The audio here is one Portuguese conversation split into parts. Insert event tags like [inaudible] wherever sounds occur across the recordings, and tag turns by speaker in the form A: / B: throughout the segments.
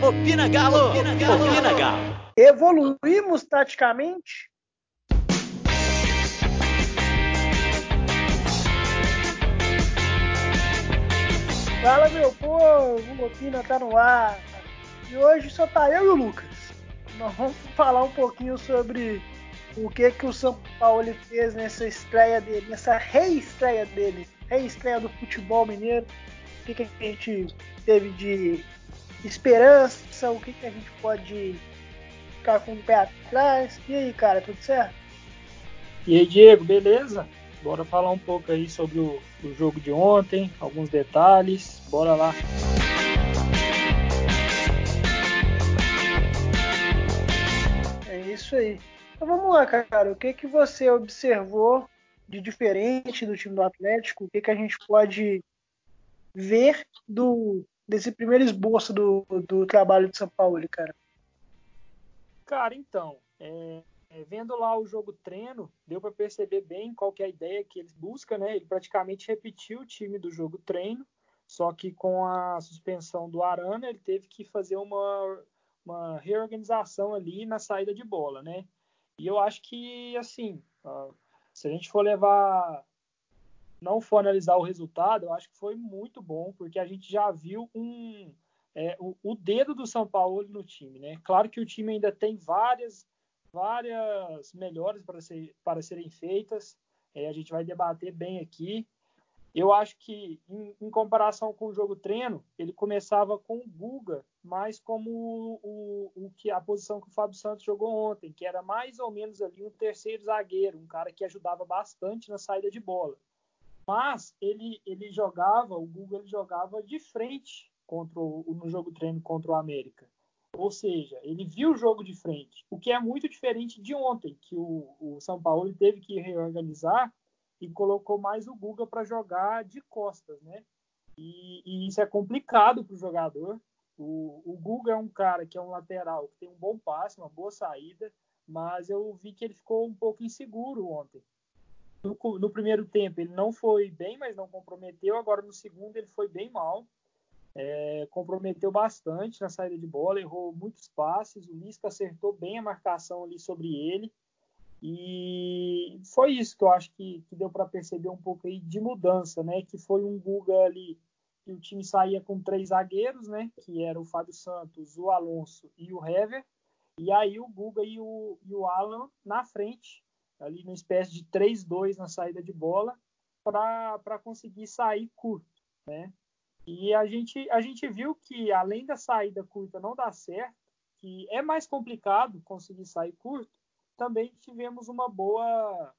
A: Opina Galo! Opina Galo! Opina Galo!
B: Evoluímos taticamente? Fala meu povo, Opina tá no ar. E hoje só tá eu e o Lucas. Nós vamos falar um pouquinho sobre o que que o São Paulo fez nessa estreia dele, nessa reestreia dele, reestreia do futebol mineiro. O que, que a gente teve de esperança, o que, que a gente pode ficar com o pé atrás. E aí, cara, tudo certo?
C: E aí, Diego, beleza? Bora falar um pouco aí sobre o, o jogo de ontem, alguns detalhes. Bora lá.
B: É isso aí. Então vamos lá, cara. O que que você observou de diferente do time do Atlético? O que que a gente pode ver do desse primeiro esboço do, do trabalho de São Paulo, cara?
C: Cara, então, é, é, vendo lá o jogo treino, deu para perceber bem qual que é a ideia que ele busca, né? Ele praticamente repetiu o time do jogo treino, só que com a suspensão do Arana, ele teve que fazer uma, uma reorganização ali na saída de bola, né? E eu acho que, assim, se a gente for levar, não for analisar o resultado, eu acho que foi muito bom, porque a gente já viu um, é, o, o, dedo do São Paulo no time, né? Claro que o time ainda tem várias, várias melhores para, ser, para serem feitas, é, a gente vai debater bem aqui. Eu acho que, em, em, comparação com o jogo treino, ele começava com o Guga mais como o, o, o, que a posição que o Fábio Santos jogou ontem, que era mais ou menos ali um terceiro zagueiro, um cara que ajudava bastante na saída de bola. Mas ele, ele jogava, o Guga ele jogava de frente contra o, no jogo treino contra o América. Ou seja, ele viu o jogo de frente, o que é muito diferente de ontem, que o, o São Paulo teve que reorganizar e colocou mais o Guga para jogar de costas, né? E, e isso é complicado para o jogador. O Guga é um cara que é um lateral, que tem um bom passe, uma boa saída, mas eu vi que ele ficou um pouco inseguro ontem. No, no, primeiro tempo ele não foi bem, mas não comprometeu. Agora no segundo ele foi bem mal. É, comprometeu bastante na saída de bola, errou muitos passes. O Lisca acertou bem a marcação ali sobre ele. E foi isso que eu acho que, que deu para perceber um pouco aí de mudança, né? Que foi um Guga ali que o time saía com três zagueiros, né? Que era o Fábio Santos, o Alonso e o Hever. E aí o Guga e o, e o Alan na frente, ali numa espécie de 3-2 na saída de bola, para conseguir sair curto, né? E a gente, a gente viu que além da saída curta não dar certo, que é mais complicado conseguir sair curto, também tivemos uma boa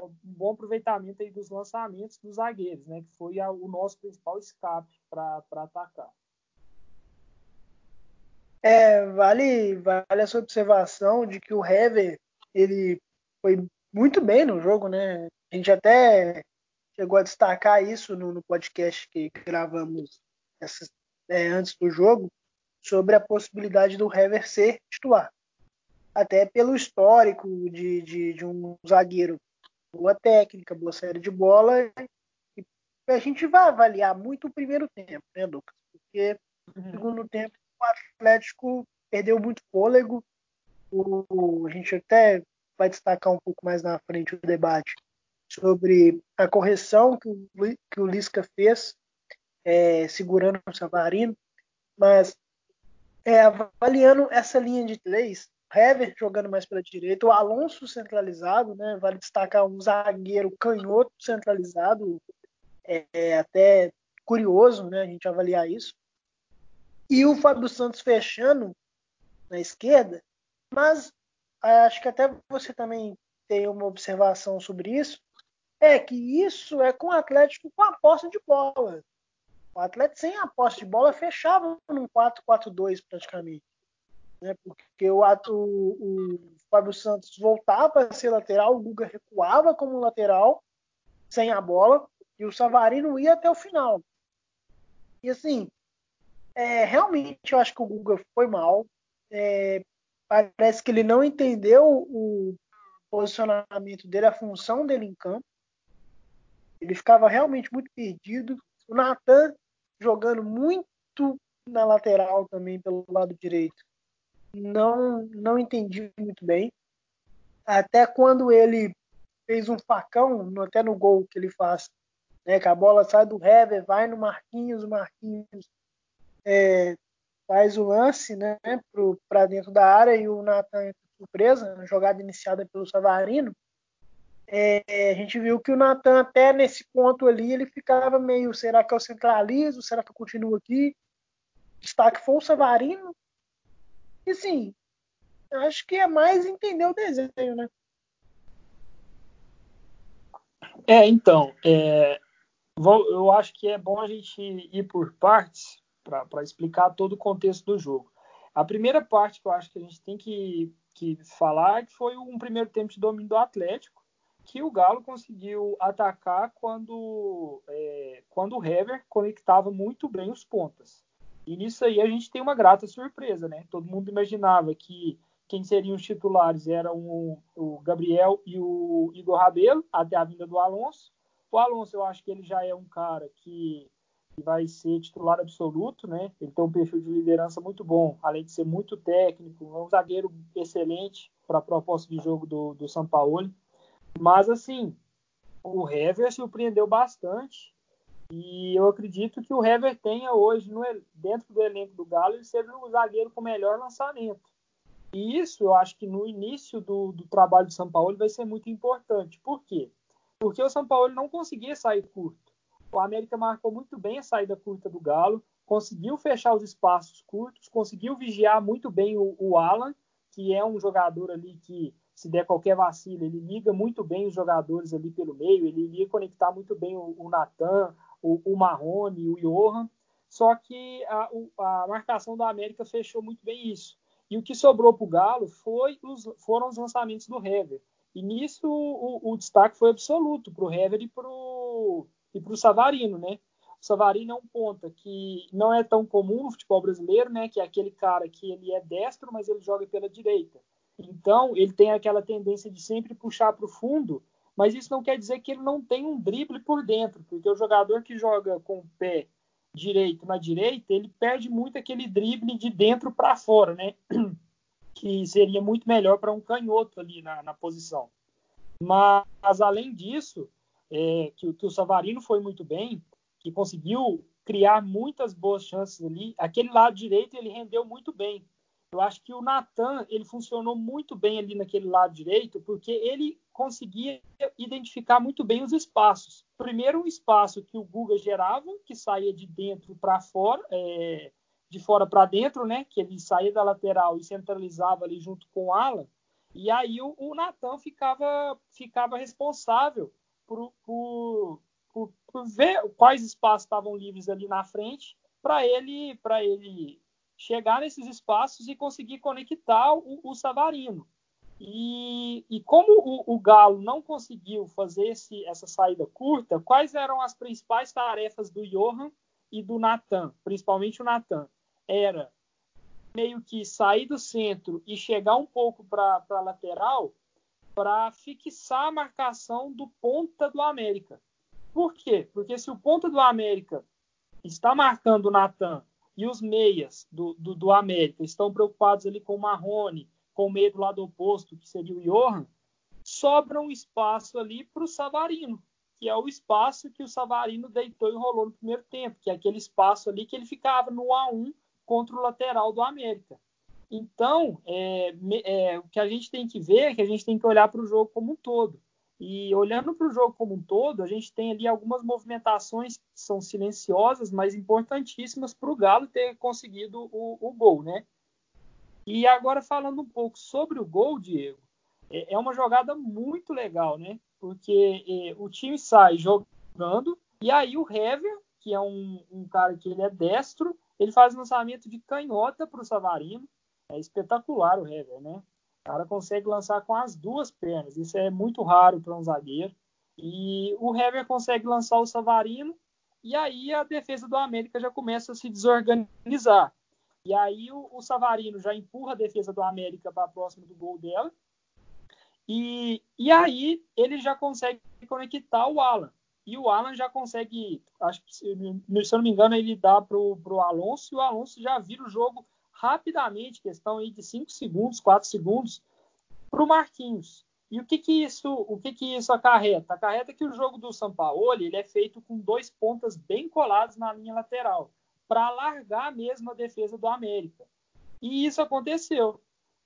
C: um bom aproveitamento aí dos lançamentos dos zagueiros, né, que foi a, o nosso principal escape para atacar.
B: É, vale, vale essa observação de que o Hever ele foi muito bem no jogo, né? A gente até chegou a destacar isso no, no podcast que gravamos essa, é, antes do jogo, sobre a possibilidade do Hever ser titular. Até pelo histórico de, de, de um zagueiro boa técnica, boa saída de bola. E a gente vai avaliar muito o primeiro tempo, né, Lucas? Porque no uhum. segundo tempo o Atlético perdeu muito fôlego. O, a gente até vai destacar um pouco mais na frente o debate sobre a correção que o, que o Lisca fez, é, segurando o Savarino, mas é, avaliando essa linha de três, Hever jogando mais pela direita, o Alonso centralizado, né? Vale destacar um zagueiro canhoto centralizado, é, é, até curioso, né? A gente avaliar isso. E o Fábio Santos fechando na esquerda, mas acho que até você também tem uma observação sobre isso, é que isso é com o Atlético com a posse de bola. O Atlético sem a posse de bola fechava num 4-4-2 praticamente. Né, porque o, o, o Fábio Santos voltava a ser lateral, o Guga recuava como lateral, sem a bola, e o Savarino ia até o final. E assim, é, realmente eu acho que o Guga foi mal. É, parece que ele não entendeu o posicionamento dele, a função dele em campo. Ele ficava realmente muito perdido. O Natan jogando muito na lateral também pelo lado direito. Não, não entendi muito bem. Até quando ele fez um facão, até no gol que ele faz, né, que a bola sai do Hever, vai no Marquinhos, o Marquinhos é, faz o lance né, para dentro da área e o Natan entra surpresa, jogada iniciada pelo Savarino. É, a gente viu que o Natan, até nesse ponto ali, ele ficava meio: será que eu centralizo? Será que eu continuo aqui? Destaque foi o Savarino. E sim, acho que é mais entender o desenho, né?
C: É, então, é, eu acho que é bom a gente ir por partes para explicar todo o contexto do jogo. A primeira parte que eu acho que a gente tem que, que falar é que foi um primeiro tempo de domínio do Atlético, que o Galo conseguiu atacar quando, é, quando o Hever conectava muito bem os pontas. E nisso aí a gente tem uma grata surpresa, né? Todo mundo imaginava que quem seriam os titulares eram o, o Gabriel e o Igor Rabelo, até a vinda do Alonso. O Alonso, eu acho que ele já é um cara que, que vai ser titular absoluto, né? Ele tem um perfil de liderança muito bom, além de ser muito técnico, é um zagueiro excelente para a proposta de jogo do, do São Paulo. Mas, assim, o Hever surpreendeu bastante. E eu acredito que o Hever tenha hoje, no, dentro do elenco do Galo, ele seja o zagueiro com melhor lançamento. E isso eu acho que no início do, do trabalho de São Paulo vai ser muito importante. Por quê? Porque o São Paulo não conseguia sair curto. O América marcou muito bem a saída curta do Galo, conseguiu fechar os espaços curtos, conseguiu vigiar muito bem o, o Alan, que é um jogador ali que, se der qualquer vacilo, ele liga muito bem os jogadores ali pelo meio, ele iria conectar muito bem o, o Natan, o, o Marrone, o Johan. Só que a, a marcação da América fechou muito bem isso. E o que sobrou para o Galo foi os, foram os lançamentos do Hever. E nisso o, o destaque foi absoluto para o Hever e para o e Savarino, né? O Savarino é um ponta que não é tão comum no futebol brasileiro, né? Que é aquele cara que ele é destro, mas ele joga pela direita. Então, ele tem aquela tendência de sempre puxar para o fundo, mas isso não quer dizer que ele não tem um drible por dentro, porque o jogador que joga com o pé direito na direita, ele perde muito aquele drible de dentro para fora, né? [clears throat] Que seria muito melhor para um canhoto ali na, na posição. Mas, além disso, é, que, que o Savarino foi muito bem, que conseguiu criar muitas boas chances ali. Aquele lado direito ele rendeu muito bem. Eu acho que o Natan ele funcionou muito bem ali naquele lado direito, porque ele conseguia identificar muito bem os espaços. Primeiro, um espaço que o Guga gerava, que saía de dentro para fora, é, de fora para dentro, né? Que ele saía da lateral e centralizava ali junto com o Alan. E aí o, o Natan ficava, ficava responsável por, por, por, por ver quais espaços estavam livres ali na frente para ele, para ele chegar nesses espaços e conseguir conectar o, o Savarino. E, e como o, o, Galo não conseguiu fazer esse, essa saída curta, quais eram as principais tarefas do Johan e do Natan, principalmente o Natan? Era meio que sair do centro e chegar um pouco para a lateral para fixar a marcação do ponta do América. Por quê? Porque se o ponta do América está marcando o Natan e os meias do, do, do, América estão preocupados ali com o Marrone, com o meio do lado oposto, que seria o Johan, sobra um espaço ali para o Savarino, que é o espaço que o Savarino deitou e rolou no primeiro tempo, que é aquele espaço ali que ele ficava no A1 contra o lateral do América. Então, é, é, o que a gente tem que ver é que a gente tem que olhar para o jogo como um todo. E olhando para o jogo como um todo, a gente tem ali algumas movimentações que são silenciosas, mas importantíssimas para o Galo ter conseguido o, o, gol, né? E agora falando um pouco sobre o gol, Diego, é, é uma jogada muito legal, né? Porque é, o time sai jogando e aí o Hever, que é um, um cara que ele é destro, ele faz lançamento de canhota para o Savarino. É espetacular o Hever, né? O cara consegue lançar com as duas pernas. Isso é muito raro para um zagueiro. E o Hever consegue lançar o Savarino. E aí a defesa do América já começa a se desorganizar. E aí o, o Savarino já empurra a defesa do América para próximo do gol dela. E, e aí ele já consegue conectar o Alan. e o Alan já consegue, acho que, se eu não me engano, ele dá para o Alonso e o Alonso já vira o jogo rapidamente, questão aí de 5 segundos, 4 segundos, para o Marquinhos. E o que que isso, o que que isso acarreta? Acarreta que o jogo do Sampaoli ele é feito com dois pontas bem colados na linha lateral, para alargar mesmo a defesa do América. E isso aconteceu.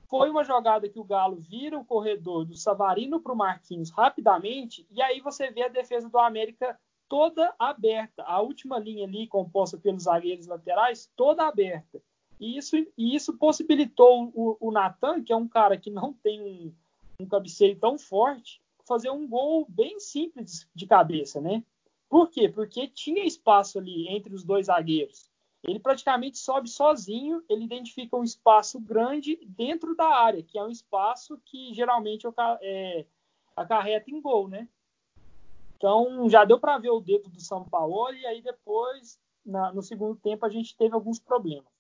C: Foi uma jogada que o Galo vira o corredor do Savarino para o Marquinhos rapidamente, e aí você vê a defesa do América toda aberta. A última linha ali, composta pelos zagueiros laterais, toda aberta. E isso, e isso possibilitou o, o Natan, que é um cara que não tem um, um cabeceio tão forte, fazer um gol bem simples de cabeça, né? Por quê? Porque tinha espaço ali entre os dois zagueiros. Ele praticamente sobe sozinho, ele identifica um espaço grande dentro da área, que é um espaço que geralmente é, acarreta em gol, né? Então já deu para ver o dedo do São Paulo e aí depois, na, no segundo tempo, a gente teve alguns problemas.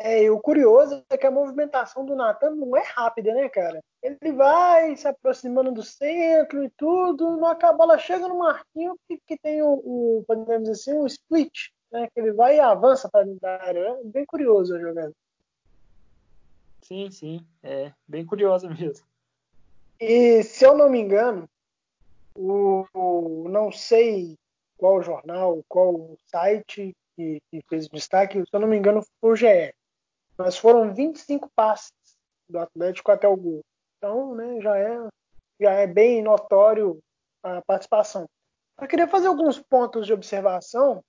B: É, e o curioso é que a movimentação do Natan não é rápida, né, cara? Ele vai se aproximando do centro e tudo, a bola chega no Marquinho que, que tem o, o, podemos dizer assim, o split, né? Que ele vai e avança para dentro da área. É bem curioso a jogada.
C: Sim, sim, é bem curiosa mesmo.
B: E se eu não me engano, o, o não sei qual jornal, qual site que, que fez destaque, se eu não me engano, foi o GE mas foram 25 passes do Atlético até o gol. Então, né, já é, já é bem notório a participação. Eu queria fazer alguns pontos de observação,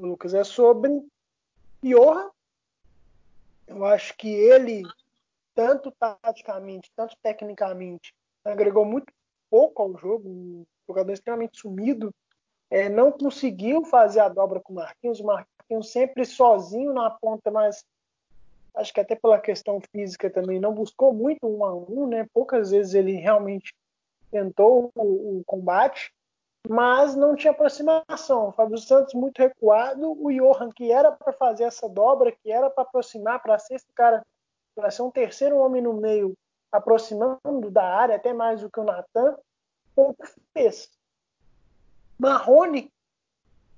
B: Lucas, é sobre Johan. Eu acho que ele, tanto taticamente, tanto tecnicamente, agregou muito pouco ao jogo, um jogador extremamente sumido. É, não conseguiu fazer a dobra com o Marquinhos. O Marquinhos sempre sozinho na ponta, mas acho que até pela questão física também não buscou muito um a um, né? Poucas vezes ele realmente tentou o, o combate, mas não tinha aproximação. O Fábio Santos muito recuado, o Johan que era para fazer essa dobra, que era para aproximar, para ser esse cara, para ser um terceiro homem no meio, aproximando da área até mais do que o Natan, pouco fez. Marrone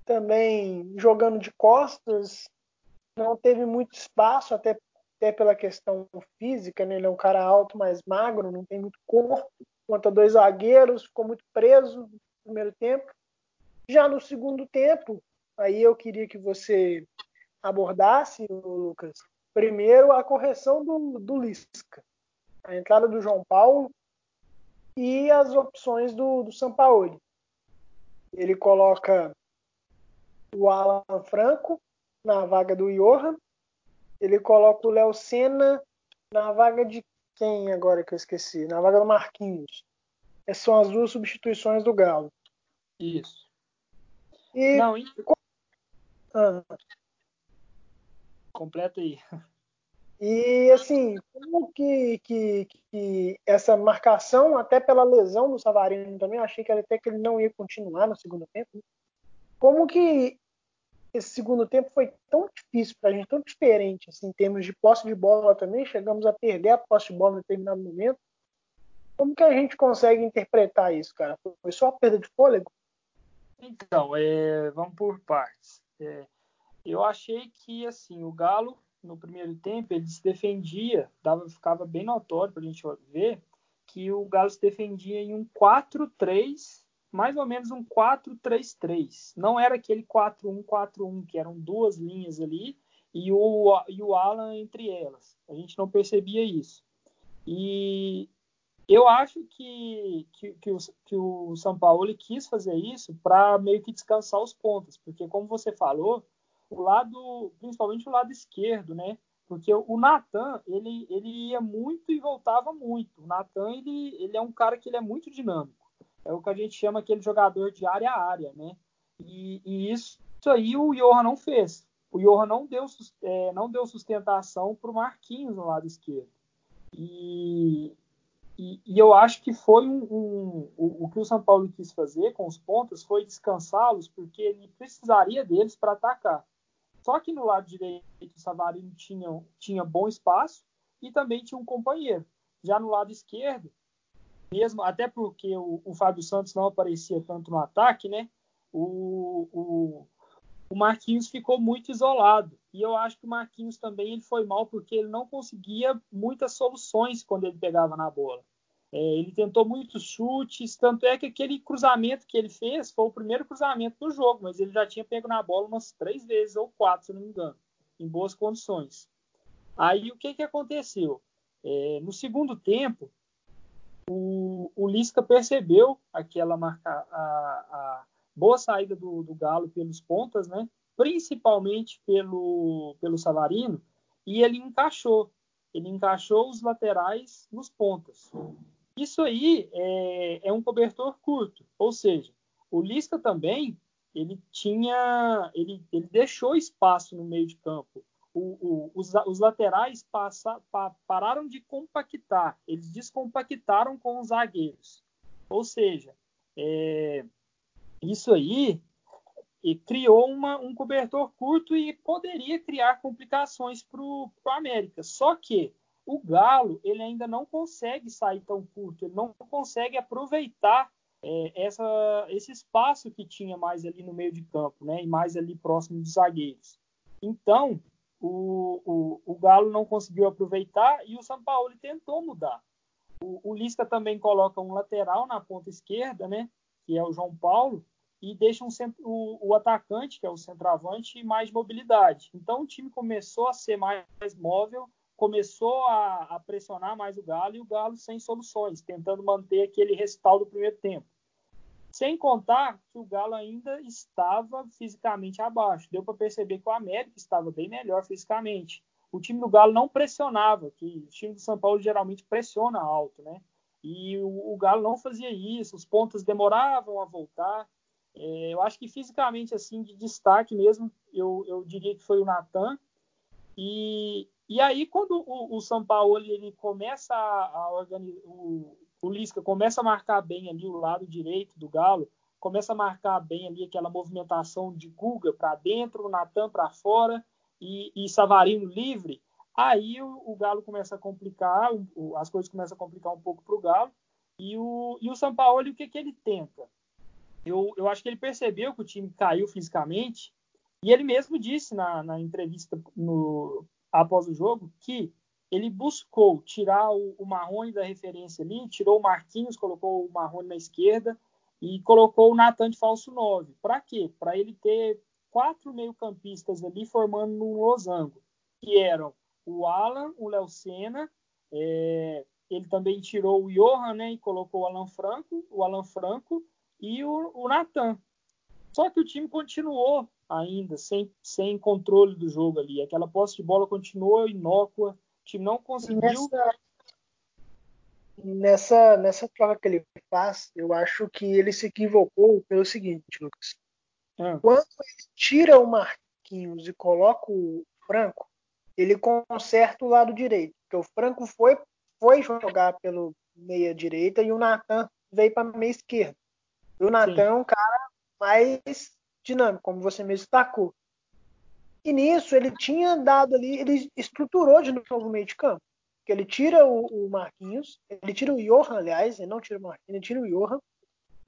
B: também jogando de costas, não teve muito espaço, até, até pela questão física, né? ele é um cara alto, mais magro, não tem muito corpo, contra dois zagueiros, ficou muito preso no primeiro tempo. Já no segundo tempo, aí eu queria que você abordasse, Lucas, primeiro a correção do, do Lisca, a entrada do João Paulo e as opções do, do Sampaoli. Ele coloca o Alan Franco, na vaga do Johan. Ele coloca o Léo Senna na vaga de quem agora que eu esqueci? Na vaga do Marquinhos. Essas são as duas substituições do Galo.
C: Isso.
B: E... Não, e... Ah.
C: Completa aí.
B: E assim, como que, que, que, essa marcação, até pela lesão do Savarino também, achei que até que ele não ia continuar no segundo tempo. Né? Como que esse segundo tempo foi tão difícil para a gente, tão diferente assim, em termos de posse de bola também. Chegamos a perder a posse de bola em determinado momento. Como que a gente consegue interpretar isso, cara? Foi só a perda de fôlego?
C: Então, é, vamos por partes. É, eu achei que assim o Galo no primeiro tempo ele se defendia, dava, ficava bem notório para a gente ver que o Galo se defendia em um 4-3 mais ou menos um 4-3-3. Não era aquele 4-1-4-1, que eram duas linhas ali e o, e o Alan entre elas. A gente não percebia isso. E eu acho que, que, que, o, que o São Paulo quis fazer isso para meio que descansar os pontos, porque como você falou, o lado, principalmente o lado esquerdo, né? Porque o Natan, ele, ele ia muito e voltava muito. O Natan, ele, ele é um cara que ele é muito dinâmico é o que a gente chama aquele jogador de área a área, né? E, e isso, isso, aí o Johan não fez. O Johan não deu, é, não deu sustentação para o Marquinhos no lado esquerdo. E, e, e eu acho que foi um, um, o, o, que o São Paulo quis fazer com os pontas foi descansá-los, porque ele precisaria deles para atacar. Só que no lado direito o Savarino tinha, tinha bom espaço e também tinha um companheiro. Já no lado esquerdo, mesmo até porque o, o Fábio Santos não aparecia tanto no ataque, né? O, o, o Marquinhos ficou muito isolado. E eu acho que o Marquinhos também ele foi mal porque ele não conseguia muitas soluções quando ele pegava na bola. É, ele tentou muitos chutes, tanto é que aquele cruzamento que ele fez foi o primeiro cruzamento do jogo, mas ele já tinha pego na bola umas três vezes ou quatro, se não me engano, em boas condições. Aí o que, que aconteceu? É, no segundo tempo, o, o Lisca percebeu aquela marca, a, a boa saída do, do, Galo pelos pontas, né? principalmente pelo, pelo Savarino, e ele encaixou. Ele encaixou os laterais nos pontas. Isso aí é, é um cobertor curto, ou seja, o Lisca também ele tinha, ele, ele deixou espaço no meio de campo. O, o, os, os, laterais passa, pa, pararam de compactar, eles descompactaram com os zagueiros. Ou seja, é, isso aí criou uma, um cobertor curto e poderia criar complicações para o América. Só que o Galo ele ainda não consegue sair tão curto, ele não consegue aproveitar é, essa, esse espaço que tinha mais ali no meio de campo, né, e mais ali próximo dos zagueiros. Então, o, o, o Galo não conseguiu aproveitar e o São Paulo tentou mudar. O, o Lisca também coloca um lateral na ponta esquerda, né, que é o João Paulo, e deixa um, o, o, atacante, que é o centroavante, mais mobilidade. Então o time começou a ser mais, mais móvel começou a, a, pressionar mais o Galo e o Galo sem soluções, tentando manter aquele respaldo do primeiro tempo. Sem contar que o Galo ainda estava fisicamente abaixo. Deu para perceber que o América estava bem melhor fisicamente. O time do Galo não pressionava, que o time do São Paulo geralmente pressiona alto, né? E o, o Galo não fazia isso, os pontos demoravam a voltar. É, eu acho que fisicamente, assim, de destaque mesmo, eu, eu diria que foi o Natan. E, e aí, quando o, o São Paulo ele começa a, a organizar, o Lisca começa a marcar bem ali o lado direito do Galo, começa a marcar bem ali aquela movimentação de Guga para dentro, Natan para fora e, e, Savarino livre, aí o, o, Galo começa a complicar, o, as coisas começam a complicar um pouco para o Galo. E o, São Paulo, o que, que ele tenta? Eu, eu acho que ele percebeu que o time caiu fisicamente e ele mesmo disse na, na entrevista no, após o jogo que ele buscou tirar o, o Marrone da referência ali, tirou o Marquinhos, colocou o Marrone na esquerda e colocou o Natan de falso 9. Para quê? Para ele ter quatro meio-campistas ali formando um losango, que eram o Alan, o Léo Senna, é, ele também tirou o Johan né, e colocou o Alan Franco, o Alan Franco e o, o Natan. Só que o time continuou ainda sem, sem controle do jogo ali. Aquela posse de bola continuou inócua, o time não conseguiu.
B: Nessa, nessa, nessa troca que ele faz, eu acho que ele se equivocou pelo seguinte, Lucas. Ah. Quando ele tira o Marquinhos e coloca o Franco, ele conserta o lado direito. Porque o Franco foi, foi jogar pelo meia direita e o Natan veio para meia esquerda. E o Natan é um cara mais dinâmico, como você mesmo destacou. E nisso ele tinha dado ali, ele estruturou de novo o meio de campo. Que ele tira o, o, Marquinhos, ele tira o Johan, aliás, ele não tira o Marquinhos, ele tira o Johan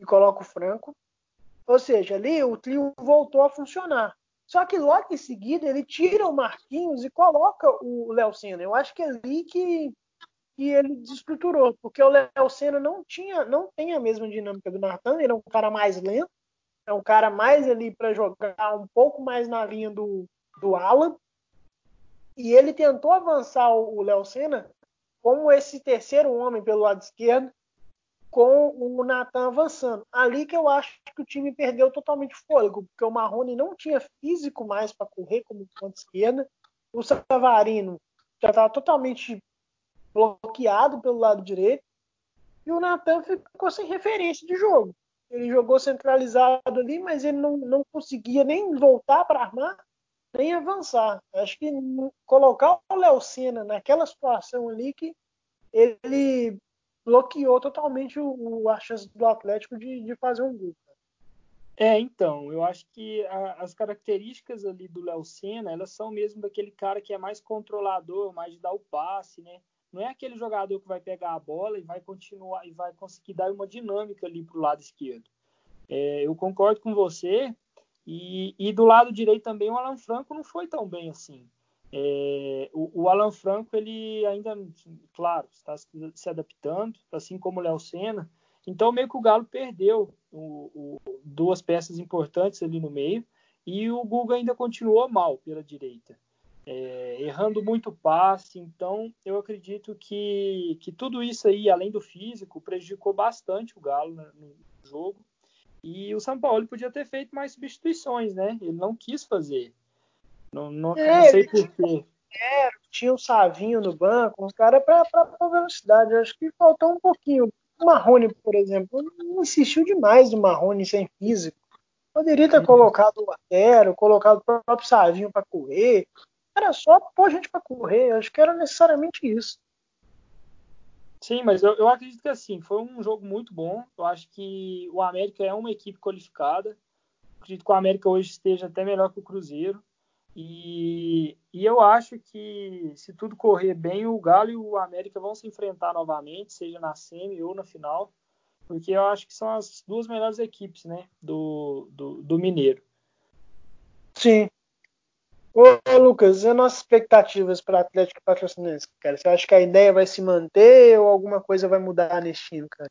B: e coloca o Franco. Ou seja, ali o trio voltou a funcionar. Só que logo em seguida ele tira o Marquinhos e coloca o Léo Senna. Eu acho que é ali que, que ele desestruturou, porque o Léo Senna não tinha, não tem a mesma dinâmica do Natan, ele é um cara mais lento, é um cara mais ali para jogar um pouco mais na linha do, do Alan. E ele tentou avançar o Léo Senna como esse terceiro homem pelo lado esquerdo, com o Natan avançando. Ali que eu acho que o time perdeu totalmente o fôlego, porque o Marrone não tinha físico mais para correr como ponta esquerda. O Savarino já estava totalmente bloqueado pelo lado direito. E o Natan ficou sem referência de jogo. Ele jogou centralizado ali, mas ele não, não conseguia nem voltar para armar, nem avançar. Acho que colocar o Léo Senna naquela situação ali que ele bloqueou totalmente o, o a chance do Atlético de, de fazer um gol.
C: É, então, eu acho que a, as características ali do Léo Senna, elas são mesmo daquele cara que é mais controlador, mais de dar o passe, né? não é aquele jogador que vai pegar a bola e vai continuar e vai conseguir dar uma dinâmica ali para o lado esquerdo. É, eu concordo com você. E, e, do lado direito também o Alan Franco não foi tão bem assim. É, o, o, Alan Franco ele ainda, claro, está se adaptando, assim como o Léo Senna. Então meio que o Galo perdeu o, o, duas peças importantes ali no meio e o Guga ainda continuou mal pela direita, é, errando muito passe. Então eu acredito que, que tudo isso aí, além do físico, prejudicou bastante o Galo né, no jogo. E o São Paulo podia ter feito mais substituições, né? Ele não quis fazer. Não, não, é, não sei porquê.
B: É, tinha o Savinho no banco, uns caras para velocidade. Eu acho que faltou um pouquinho. O Marrone, por exemplo, não insistiu demais no Marrone sem físico. Poderia ter uhum. colocado o Atero, colocado o próprio Savinho para correr. Era só pôr gente para correr. Eu acho que era necessariamente isso.
C: Sim, mas eu, eu acredito que assim, foi um jogo muito bom. Eu acho que o América é uma equipe qualificada. Acredito que o América hoje esteja até melhor que o Cruzeiro. E, e, eu acho que se tudo correr bem, o Galo e o América vão se enfrentar novamente, seja na semi ou na final, porque eu acho que são as duas melhores equipes né, do, do, do Mineiro.
B: Sim, Ô, Lucas, e as nossas expectativas para Atlético Patrocinense, cara? Você acha que a ideia vai se manter ou alguma coisa vai mudar nesse time, cara?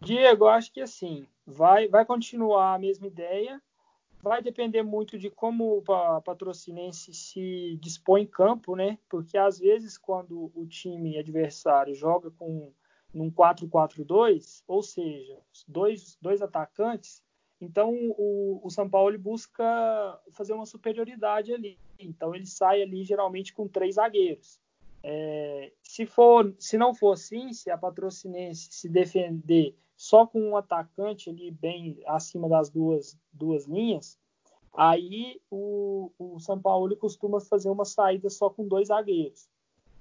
C: Diego, acho que assim, vai, vai continuar a mesma ideia. Vai depender muito de como o patrocinense se dispõe em campo, né? Porque às vezes quando o time adversário joga com num 4-4-2, ou seja, dois, dois atacantes, então o, o São Paulo busca fazer uma superioridade ali. Então ele sai ali geralmente com três zagueiros. É, se for, se não for assim, se a Patrocinense se defender só com um atacante ali bem acima das duas, duas linhas, aí o, o São Paulo costuma fazer uma saída só com dois zagueiros.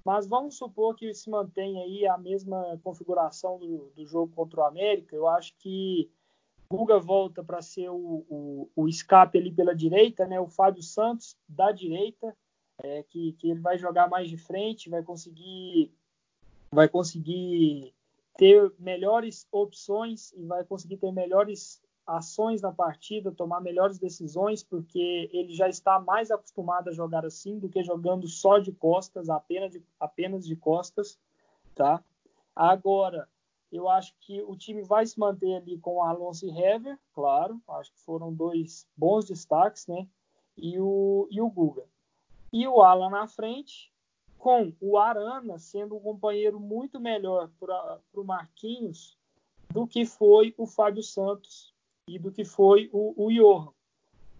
C: Mas vamos supor que se mantém aí a mesma configuração do, do jogo contra o América. Eu acho que Guga volta para ser o, o, o, escape ali pela direita, né? O Fábio Santos da direita, é, que, que ele vai jogar mais de frente, vai conseguir vai conseguir ter melhores opções e vai conseguir ter melhores ações na partida, tomar melhores decisões, porque ele já está mais acostumado a jogar assim do que jogando só de costas, apenas de, apenas de costas, tá? Agora, eu acho que o time vai se manter ali com o Alonso e Hever, claro. Acho que foram dois bons destaques, né? E o, e o Guga. E o Alan na frente, com o Arana sendo um companheiro muito melhor para o Marquinhos do que foi o Fábio Santos e do que foi o, o Johan.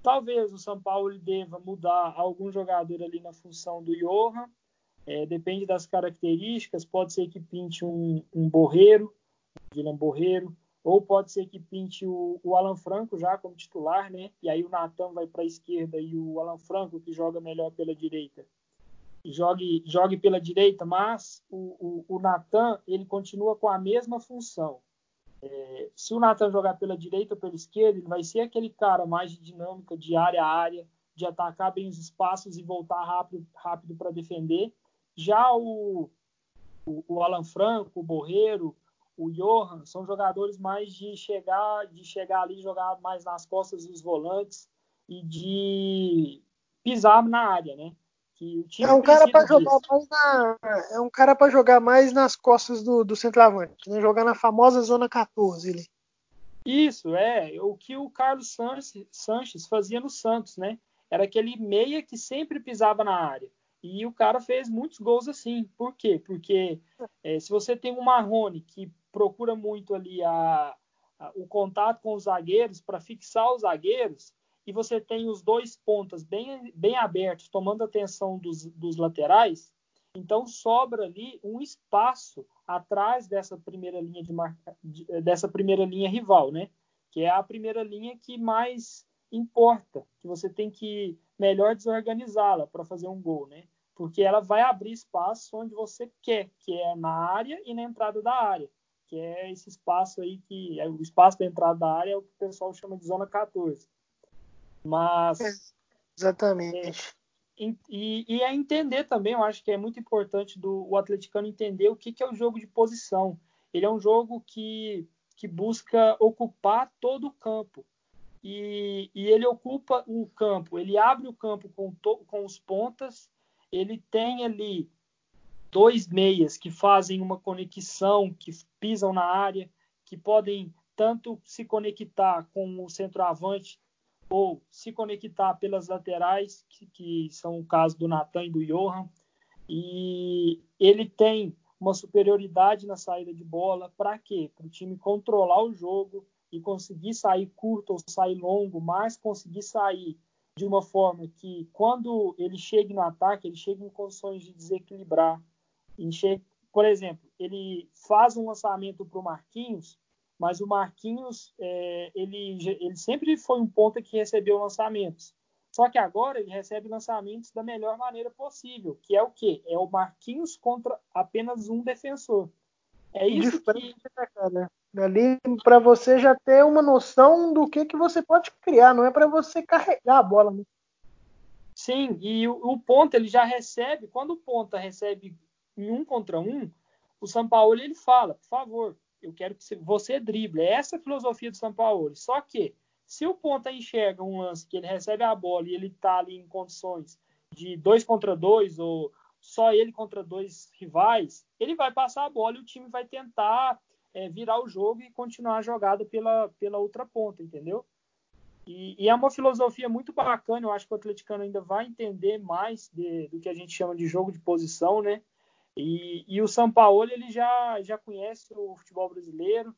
C: Talvez o São Paulo deva mudar algum jogador ali na função do Johan. É, depende das características. Pode ser que pinte um, um Borreiro, Guilherme Borreiro, ou pode ser que pinte o, o, Alan Franco já como titular, né? E aí o Natan vai para a esquerda e o Alan Franco, que joga melhor pela direita, jogue, jogue pela direita, mas o, o, o Natan ele continua com a mesma função. É, se o Natan jogar pela direita ou pela esquerda, ele vai ser aquele cara mais de dinâmica, de área a área, de atacar bem os espaços e voltar rápido para defender. Já o, o, o Alan Franco, o Borreiro, o Johan são jogadores mais de chegar, de chegar ali, jogar mais nas costas dos volantes e de pisar na área, né?
B: é um cara para jogar mais na, é um cara para jogar mais nas costas do, do centroavante, né? Jogar na famosa zona 14 ali.
C: Isso é o que o Carlos Sanches, Sanches fazia no Santos, né? Era aquele meia que sempre pisava na área. E o cara fez muitos gols assim. Por quê? Porque é, se você tem um Marrone que procura muito ali a, a, o contato com os zagueiros para fixar os zagueiros e você tem os dois pontas bem, bem abertos, tomando atenção dos, dos laterais, então sobra ali um espaço atrás dessa primeira linha de marca, dessa primeira linha rival, né? Que é a primeira linha que mais importa, que você tem que melhor desorganizá-la para fazer um gol, né? Porque ela vai abrir espaço onde você quer, que é na área e na entrada da área que é esse espaço aí que é o espaço da entrada da área é o que o pessoal chama de zona 14. Mas
B: exatamente.
C: e, e, é entender também, eu acho que é muito importante do o atleticano entender o que, que é o jogo de posição. Ele é um jogo que, que busca ocupar todo o campo. E, e ele ocupa o campo, ele abre o campo com, to, com os pontas, ele tem ali dois meias que fazem uma conexão, que pisam na área, que podem tanto se conectar com o centroavante ou se conectar pelas laterais, que, que são o caso do Natan e do Johan. E ele tem uma superioridade na saída de bola. Para quê? Para o time controlar o jogo e conseguir sair curto ou sair longo, mas conseguir sair de uma forma que, quando ele chegue no ataque, ele chegue em condições de desequilibrar. Por exemplo, ele faz um lançamento para o Marquinhos, mas o Marquinhos, é, ele, ele sempre foi um ponta que recebeu lançamentos. Só que agora ele recebe lançamentos da melhor maneira possível, que é o quê? É o Marquinhos contra apenas um defensor. É isso que...
B: Né, Ali para você já ter uma noção do que, que você pode criar, não é para você carregar a bola. Né?
C: Sim, e o, o ponta ele já recebe, quando o ponta recebe em um contra um, o São Paulo ele fala, por favor, eu quero que você drible. É essa a filosofia do São Paulo. Só que se o ponta enxerga um lance que ele recebe a bola e ele está ali em condições de dois contra dois ou só ele contra dois rivais, ele vai passar a bola e o time vai tentar é, virar o jogo e continuar a jogada pela, pela outra ponta, entendeu? E, e, é uma filosofia muito bacana, eu acho que o atleticano ainda vai entender mais de, do que a gente chama de jogo de posição, né? E, e o São Paulo ele já, já conhece o futebol brasileiro,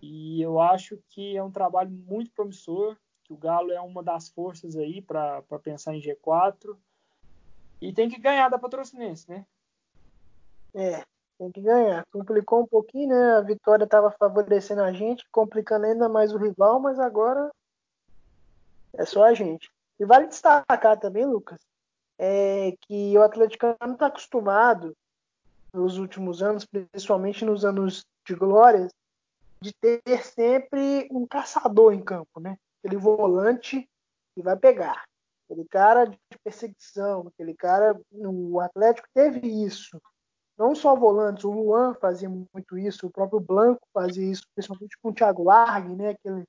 C: e eu acho que é um trabalho muito promissor, que o Galo é uma das forças aí para pensar em G4. E tem que ganhar da Patrocinense, né?
B: É, tem que ganhar. Complicou um pouquinho, né? A vitória estava favorecendo a gente, complicando ainda mais o rival, mas agora é só a gente. E vale destacar também, Lucas, é que o Atlético não está acostumado nos últimos anos, principalmente nos anos de glórias, de ter sempre um caçador em campo, né? Aquele volante que vai pegar. Aquele cara de perseguição, aquele cara. O Atlético teve isso. Não só volantes, o Luan fazia muito isso, o próprio Blanco fazia isso, principalmente com o Thiago Largue, né? Aquele,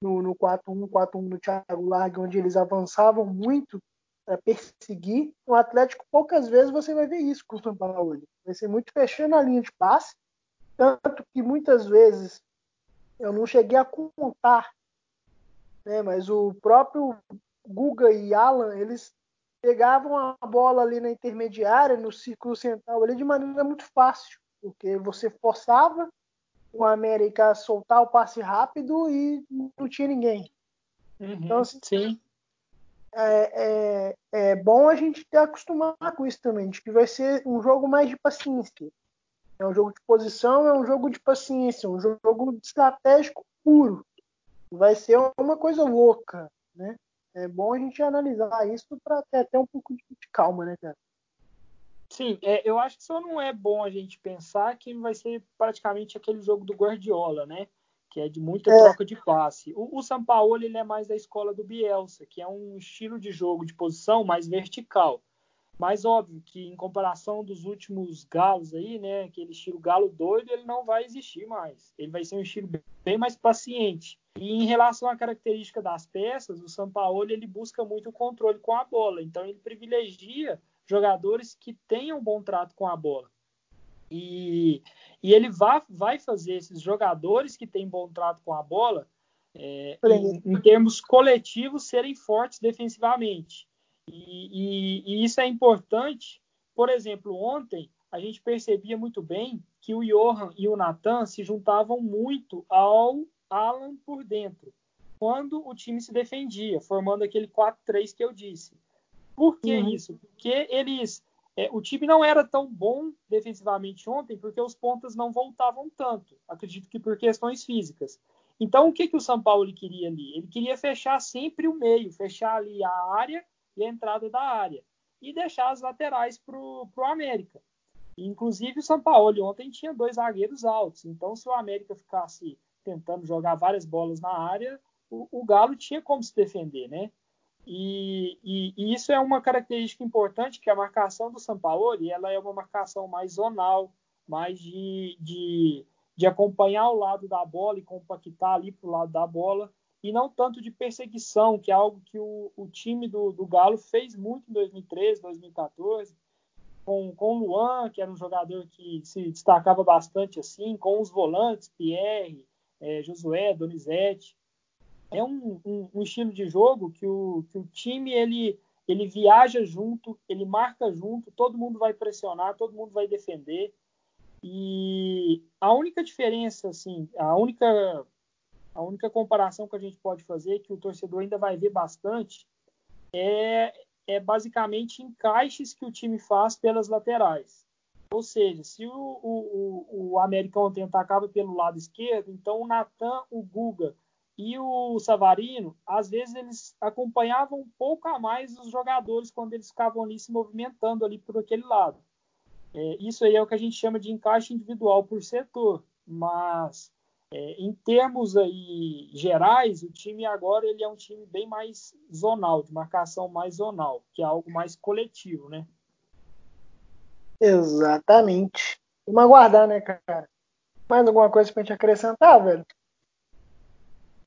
B: no, no 4-1, 4-1 no Thiago Largue, onde eles avançavam muito para perseguir. No Atlético, poucas vezes você vai ver isso com o São Paulo. Vai ser muito fechando a linha de passe tanto que muitas vezes eu não cheguei a contar, né, mas o próprio Guga e Alan, eles pegavam a bola ali na intermediária, no círculo central ali de maneira muito fácil, porque você forçava o América a soltar o passe rápido e não tinha ninguém.
C: Uhum, então, assim, sim.
B: É, é, é, bom a gente ter acostumado com isso também, de que vai ser um jogo mais de paciência. É um jogo de posição, é um jogo de paciência, um jogo estratégico puro. Vai ser uma coisa louca, né? É bom a gente analisar isso para ter até um pouco de calma, né, cara?
C: Sim, é, eu acho que só não é bom a gente pensar que vai ser praticamente aquele jogo do Guardiola, né? Que é de muita é. troca de passe. O, o São Paulo ele é mais da escola do Bielsa, que é um estilo de jogo de posição mais vertical. Mas óbvio que em comparação dos últimos galos aí, né, aquele estilo galo doido, ele não vai existir mais. Ele vai ser um estilo bem mais paciente. E em relação à característica das peças, o São Paulo ele busca muito o controle com a bola. Então ele privilegia jogadores que tenham bom trato com a bola. E, e ele vai, vai fazer esses jogadores que têm bom trato com a bola, é, em, em termos coletivos, serem fortes defensivamente. E, e, e, isso é importante. Por exemplo, ontem a gente percebia muito bem que o Johan e o Nathan se juntavam muito ao Alan por dentro, quando o time se defendia, formando aquele 4-3 que eu disse. Por que uhum. isso? Porque eles. É, o time não era tão bom defensivamente ontem porque os pontas não voltavam tanto. Acredito que por questões físicas. Então, o que, que o São Paulo queria ali? Ele queria fechar sempre o meio, fechar ali a área e a entrada da área. E deixar as laterais para o América. Inclusive o São Paulo ontem tinha dois zagueiros altos. Então, se o América ficasse tentando jogar várias bolas na área, o, o Galo tinha como se defender, né? E, e, e, isso é uma característica importante que a marcação do Sampaoli ela é uma marcação mais zonal, mais de, de, de acompanhar o lado da bola e compactar ali para o lado da bola, e não tanto de perseguição, que é algo que o, o time do, do Galo fez muito em 2013, 2014, com, com o Luan, que era um jogador que se destacava bastante assim, com os volantes, Pierre, é, Josué, Donizete. É um, um, um, estilo de jogo que o, que o time ele, ele viaja junto, ele marca junto, todo mundo vai pressionar, todo mundo vai defender. E a única diferença, assim, a única, a única comparação que a gente pode fazer, que o torcedor ainda vai ver bastante, é, é basicamente encaixes que o time faz pelas laterais. Ou seja, se o, o, o América pelo lado esquerdo, então o Natan, o Guga e o Savarino, às vezes eles acompanhavam um pouco a mais os jogadores quando eles ficavam ali se movimentando ali por aquele lado. É, isso aí é o que a gente chama de encaixe individual por setor, mas é, em termos aí gerais, o time agora ele é um time bem mais zonal, de marcação mais zonal, que é algo mais coletivo, né?
B: Exatamente. Vamos aguardar, né, cara? Mais alguma coisa pra gente acrescentar, velho?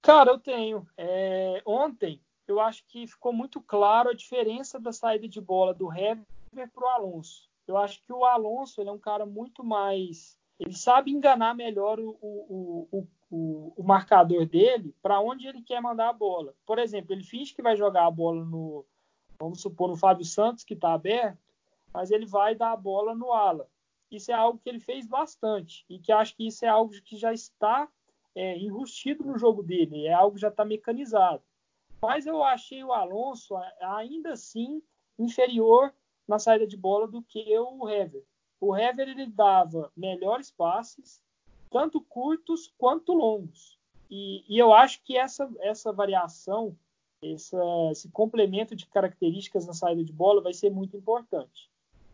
C: Cara, eu tenho. É, ontem, eu acho que ficou muito claro a diferença da saída de bola do Hever pro Alonso. Eu acho que o Alonso ele é um cara muito mais ele sabe enganar melhor o, o, o, o marcador dele para onde ele quer mandar a bola. Por exemplo, ele finge que vai jogar a bola no, vamos supor, no Fábio Santos, que está aberto, mas ele vai dar a bola no ala. Isso é algo que ele fez bastante e que acho que isso é algo que já está é, enrustido no jogo dele, é algo que já está mecanizado. Mas eu achei o Alonso ainda assim inferior na saída de bola do que o Hever o Hever ele dava melhores passes, tanto curtos quanto longos. E, e eu acho que essa, essa variação, essa, esse complemento de características na saída de bola vai ser muito importante.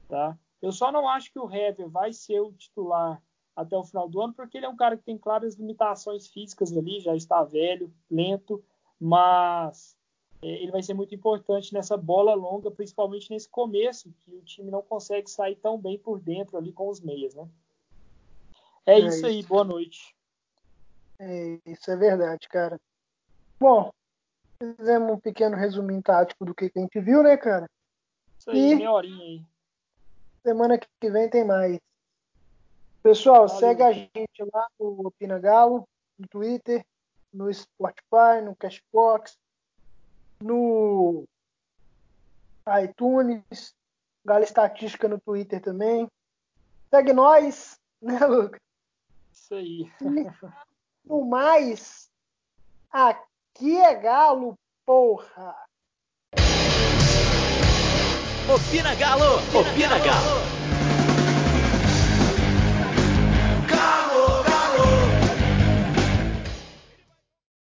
C: Tá? Eu só não acho que o Hever vai ser o titular até o final do ano, porque ele é um cara que tem claras limitações físicas ali, já está velho, lento, mas ele vai ser muito importante nessa bola longa, principalmente nesse começo, que o time não consegue sair tão bem por dentro ali com os meias, né? É, é isso, isso aí, boa noite.
B: É, isso é verdade, cara. Bom, fizemos um pequeno resuminho tático do que a gente viu, né, cara?
C: Isso aí, e meia horinha aí.
B: Semana que vem tem mais. Pessoal, Valeu. segue a gente lá no Opina Galo, no Twitter, no Spotify, no Cashbox, no iTunes, Gala Estatística no Twitter também. Segue nós, [laughs] né, Lucas?
C: Isso aí. [laughs]
B: no mais, aqui é Galo, porra!
A: Opina Galo! Opina, Opina Galo. Galo.